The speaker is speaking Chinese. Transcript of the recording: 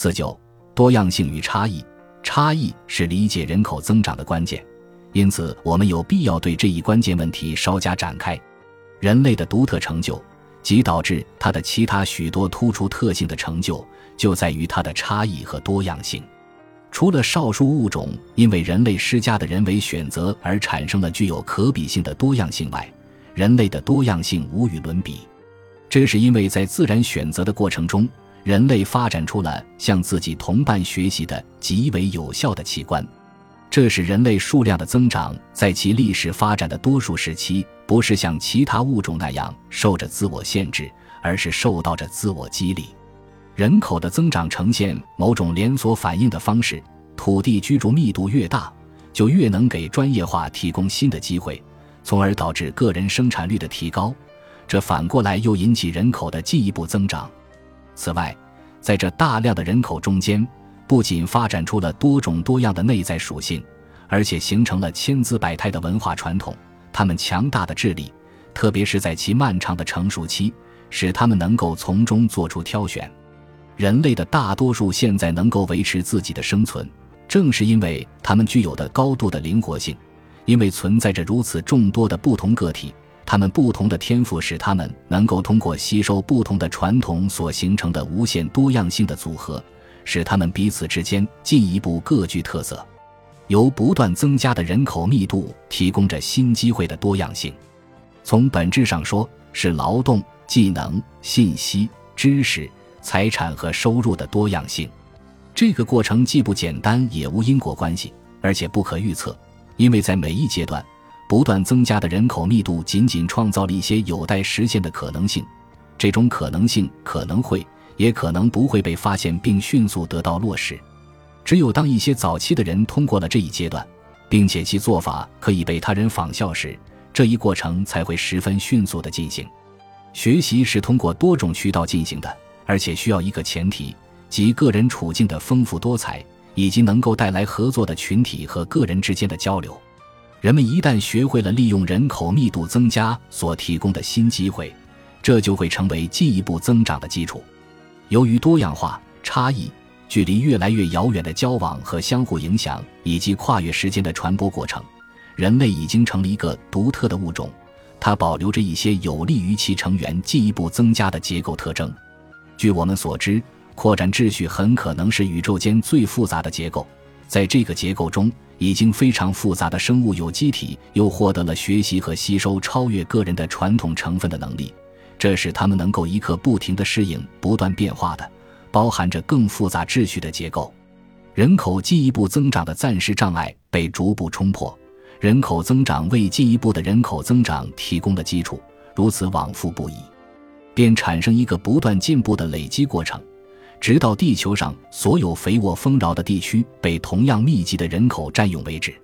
四九多样性与差异，差异是理解人口增长的关键，因此我们有必要对这一关键问题稍加展开。人类的独特成就及导致它的其他许多突出特性的成就，就在于它的差异和多样性。除了少数物种因为人类施加的人为选择而产生了具有可比性的多样性外，人类的多样性无与伦比。这是因为在自然选择的过程中，人类发展出了向自己同伴学习的极为有效的器官。这使人类数量的增长在其历史发展的多数时期，不是像其他物种那样受着自我限制，而是受到着自我激励。人口的增长呈现某种连锁反应的方式，土地居住密度越大，就越能给专业化提供新的机会，从而导致个人生产率的提高。这反过来又引起人口的进一步增长。此外，在这大量的人口中间，不仅发展出了多种多样的内在属性，而且形成了千姿百态的文化传统。他们强大的智力，特别是在其漫长的成熟期，使他们能够从中做出挑选。人类的大多数现在能够维持自己的生存，正是因为他们具有的高度的灵活性。因为存在着如此众多的不同个体，他们不同的天赋使他们能够通过吸收不同的传统所形成的无限多样性的组合，使他们彼此之间进一步各具特色。由不断增加的人口密度提供着新机会的多样性，从本质上说，是劳动、技能、信息、知识。财产和收入的多样性，这个过程既不简单，也无因果关系，而且不可预测。因为在每一阶段，不断增加的人口密度仅仅创造了一些有待实现的可能性。这种可能性可能会，也可能不会被发现并迅速得到落实。只有当一些早期的人通过了这一阶段，并且其做法可以被他人仿效时，这一过程才会十分迅速地进行。学习是通过多种渠道进行的。而且需要一个前提，即个人处境的丰富多彩，以及能够带来合作的群体和个人之间的交流。人们一旦学会了利用人口密度增加所提供的新机会，这就会成为进一步增长的基础。由于多样化、差异、距离越来越遥远的交往和相互影响，以及跨越时间的传播过程，人类已经成了一个独特的物种。它保留着一些有利于其成员进一步增加的结构特征。据我们所知，扩展秩序很可能是宇宙间最复杂的结构。在这个结构中，已经非常复杂的生物有机体又获得了学习和吸收超越个人的传统成分的能力，这使他们能够一刻不停地适应不断变化的、包含着更复杂秩序的结构。人口进一步增长的暂时障碍被逐步冲破，人口增长为进一步的人口增长提供了基础，如此往复不已。便产生一个不断进步的累积过程，直到地球上所有肥沃丰饶的地区被同样密集的人口占用为止。